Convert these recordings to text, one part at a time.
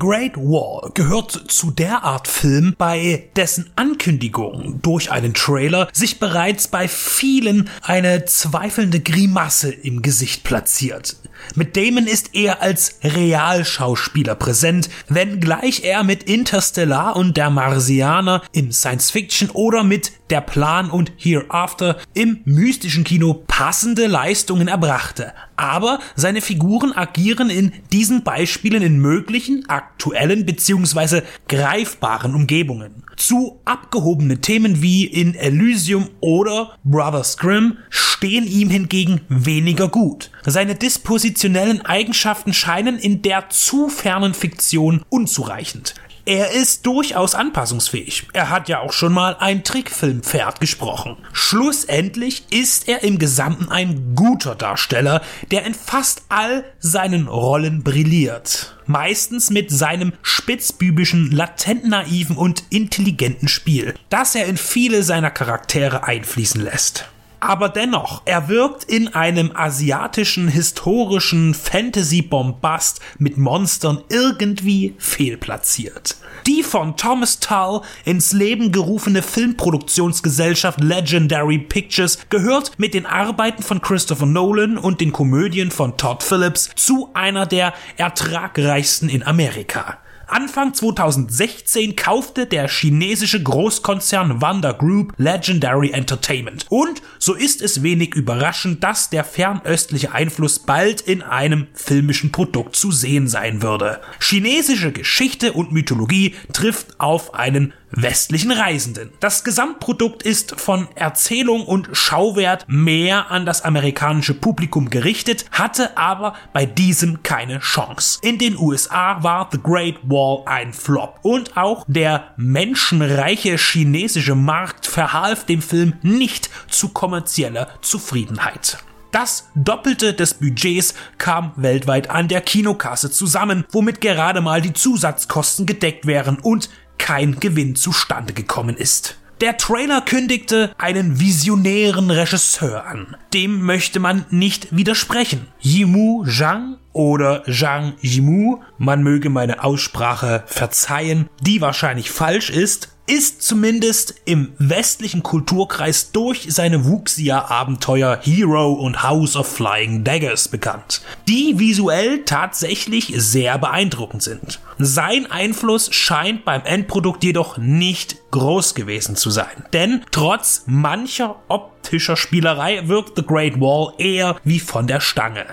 Great Wall gehört zu der Art Film, bei dessen Ankündigung durch einen Trailer sich bereits bei vielen eine zweifelnde Grimasse im Gesicht platziert. Mit Damon ist er als Realschauspieler präsent, wenngleich er mit Interstellar und der Marsianer im Science Fiction oder mit Der Plan und Hereafter im mystischen Kino passende Leistungen erbrachte. Aber seine Figuren agieren in diesen Beispielen in möglichen, aktuellen bzw. greifbaren Umgebungen. Zu abgehobene Themen wie in Elysium oder Brothers Grimm stehen ihm hingegen weniger gut. Seine dispositionellen Eigenschaften scheinen in der zu fernen Fiktion unzureichend. Er ist durchaus anpassungsfähig. Er hat ja auch schon mal ein Trickfilmpferd gesprochen. Schlussendlich ist er im Gesamten ein guter Darsteller, der in fast all seinen Rollen brilliert. Meistens mit seinem spitzbübischen, latent naiven und intelligenten Spiel, das er in viele seiner Charaktere einfließen lässt. Aber dennoch, er wirkt in einem asiatischen, historischen Fantasy-Bombast mit Monstern irgendwie fehlplatziert. Die von Thomas Tull ins Leben gerufene Filmproduktionsgesellschaft Legendary Pictures gehört mit den Arbeiten von Christopher Nolan und den Komödien von Todd Phillips zu einer der ertragreichsten in Amerika. Anfang 2016 kaufte der chinesische Großkonzern Wanda Group Legendary Entertainment. Und so ist es wenig überraschend, dass der fernöstliche Einfluss bald in einem filmischen Produkt zu sehen sein würde. Chinesische Geschichte und Mythologie trifft auf einen westlichen Reisenden. Das Gesamtprodukt ist von Erzählung und Schauwert mehr an das amerikanische Publikum gerichtet, hatte aber bei diesem keine Chance. In den USA war The Great Wall ein Flop und auch der menschenreiche chinesische Markt verhalf dem Film nicht zu kommerzieller Zufriedenheit. Das Doppelte des Budgets kam weltweit an der Kinokasse zusammen, womit gerade mal die Zusatzkosten gedeckt wären und kein Gewinn zustande gekommen ist. Der Trailer kündigte einen visionären Regisseur an. Dem möchte man nicht widersprechen. Yimu Zhang oder Zhang Yimu, man möge meine Aussprache verzeihen, die wahrscheinlich falsch ist, ist zumindest im westlichen Kulturkreis durch seine Wuxia-Abenteuer Hero und House of Flying Daggers bekannt, die visuell tatsächlich sehr beeindruckend sind. Sein Einfluss scheint beim Endprodukt jedoch nicht groß gewesen zu sein, denn trotz mancher optischer Spielerei wirkt The Great Wall eher wie von der Stange.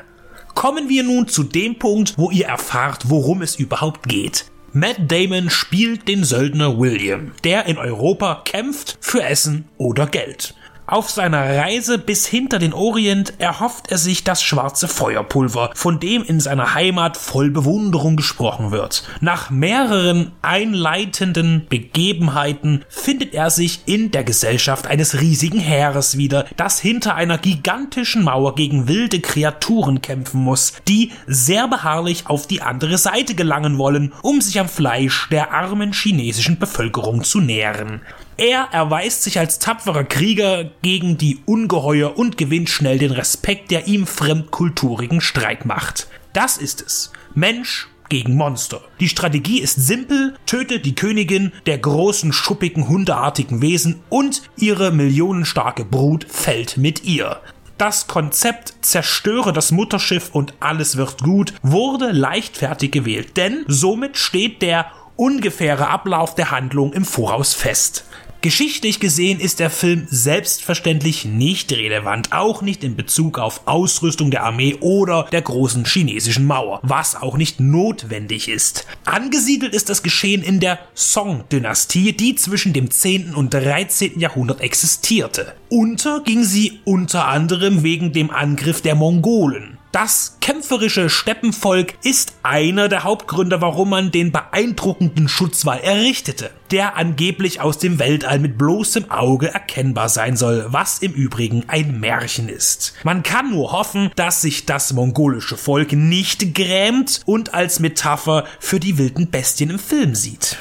Kommen wir nun zu dem Punkt, wo ihr erfahrt, worum es überhaupt geht. Matt Damon spielt den Söldner William, der in Europa kämpft für Essen oder Geld. Auf seiner Reise bis hinter den Orient erhofft er sich das schwarze Feuerpulver, von dem in seiner Heimat voll Bewunderung gesprochen wird. Nach mehreren einleitenden Begebenheiten findet er sich in der Gesellschaft eines riesigen Heeres wieder, das hinter einer gigantischen Mauer gegen wilde Kreaturen kämpfen muss, die sehr beharrlich auf die andere Seite gelangen wollen, um sich am Fleisch der armen chinesischen Bevölkerung zu nähren. Er erweist sich als tapferer Krieger gegen die Ungeheuer und gewinnt schnell den Respekt der ihm fremdkulturigen Streitmacht. Das ist es. Mensch gegen Monster. Die Strategie ist simpel, tötet die Königin der großen, schuppigen, hundeartigen Wesen und ihre millionenstarke Brut fällt mit ihr. Das Konzept zerstöre das Mutterschiff und alles wird gut wurde leichtfertig gewählt, denn somit steht der ungefähre Ablauf der Handlung im Voraus fest. Geschichtlich gesehen ist der Film selbstverständlich nicht relevant, auch nicht in Bezug auf Ausrüstung der Armee oder der großen chinesischen Mauer, was auch nicht notwendig ist. Angesiedelt ist das Geschehen in der Song-Dynastie, die zwischen dem 10. und 13. Jahrhundert existierte. Unter ging sie unter anderem wegen dem Angriff der Mongolen. Das kämpferische Steppenvolk ist einer der Hauptgründe, warum man den beeindruckenden Schutzwall errichtete, der angeblich aus dem Weltall mit bloßem Auge erkennbar sein soll, was im Übrigen ein Märchen ist. Man kann nur hoffen, dass sich das mongolische Volk nicht grämt und als Metapher für die wilden Bestien im Film sieht.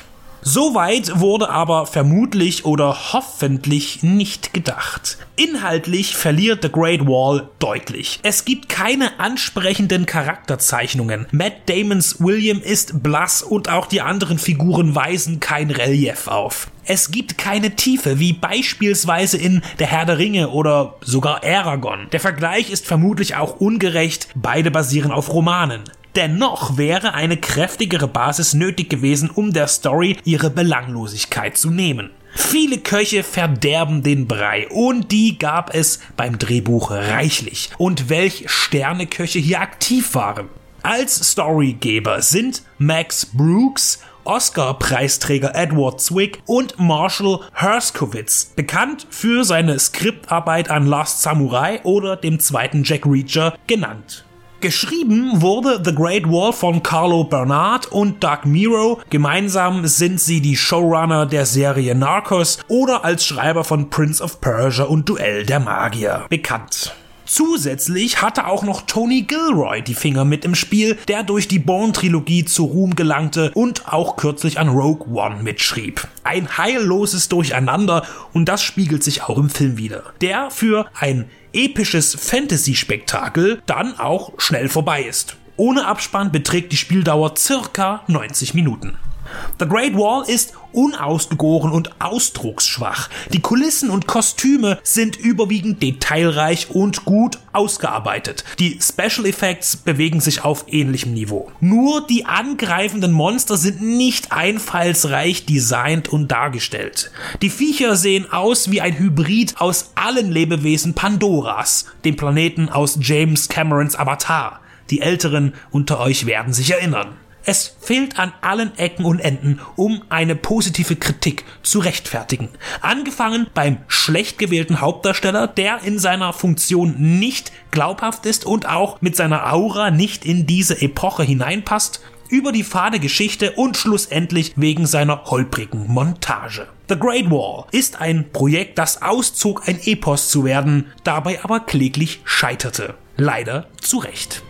Soweit wurde aber vermutlich oder hoffentlich nicht gedacht. Inhaltlich verliert The Great Wall deutlich. Es gibt keine ansprechenden Charakterzeichnungen. Matt Damons William ist blass und auch die anderen Figuren weisen kein Relief auf. Es gibt keine Tiefe, wie beispielsweise in Der Herr der Ringe oder sogar Aragon. Der Vergleich ist vermutlich auch ungerecht, beide basieren auf Romanen. Dennoch wäre eine kräftigere Basis nötig gewesen, um der Story ihre Belanglosigkeit zu nehmen. Viele Köche verderben den Brei und die gab es beim Drehbuch reichlich. Und welch Sterneköche hier aktiv waren. Als Storygeber sind Max Brooks Oscar-Preisträger Edward Zwick und Marshall Herskowitz, bekannt für seine Skriptarbeit an Last Samurai oder dem zweiten Jack Reacher, genannt. Geschrieben wurde The Great Wall von Carlo Bernard und Doug Miro. Gemeinsam sind sie die Showrunner der Serie Narcos oder als Schreiber von Prince of Persia und Duell der Magier bekannt. Zusätzlich hatte auch noch Tony Gilroy die Finger mit im Spiel, der durch die Bourne-Trilogie zu Ruhm gelangte und auch kürzlich an Rogue One mitschrieb. Ein heilloses Durcheinander und das spiegelt sich auch im Film wieder. Der für ein episches Fantasy-Spektakel dann auch schnell vorbei ist. Ohne Abspann beträgt die Spieldauer circa 90 Minuten. The Great Wall ist unausgegoren und ausdrucksschwach. Die Kulissen und Kostüme sind überwiegend detailreich und gut ausgearbeitet. Die Special Effects bewegen sich auf ähnlichem Niveau. Nur die angreifenden Monster sind nicht einfallsreich designt und dargestellt. Die Viecher sehen aus wie ein Hybrid aus allen Lebewesen Pandoras, dem Planeten aus James Camerons Avatar. Die Älteren unter euch werden sich erinnern. Es fehlt an allen Ecken und Enden, um eine positive Kritik zu rechtfertigen. Angefangen beim schlecht gewählten Hauptdarsteller, der in seiner Funktion nicht glaubhaft ist und auch mit seiner Aura nicht in diese Epoche hineinpasst, über die fade Geschichte und schlussendlich wegen seiner holprigen Montage. The Great Wall ist ein Projekt, das auszog, ein Epos zu werden, dabei aber kläglich scheiterte. Leider zu Recht.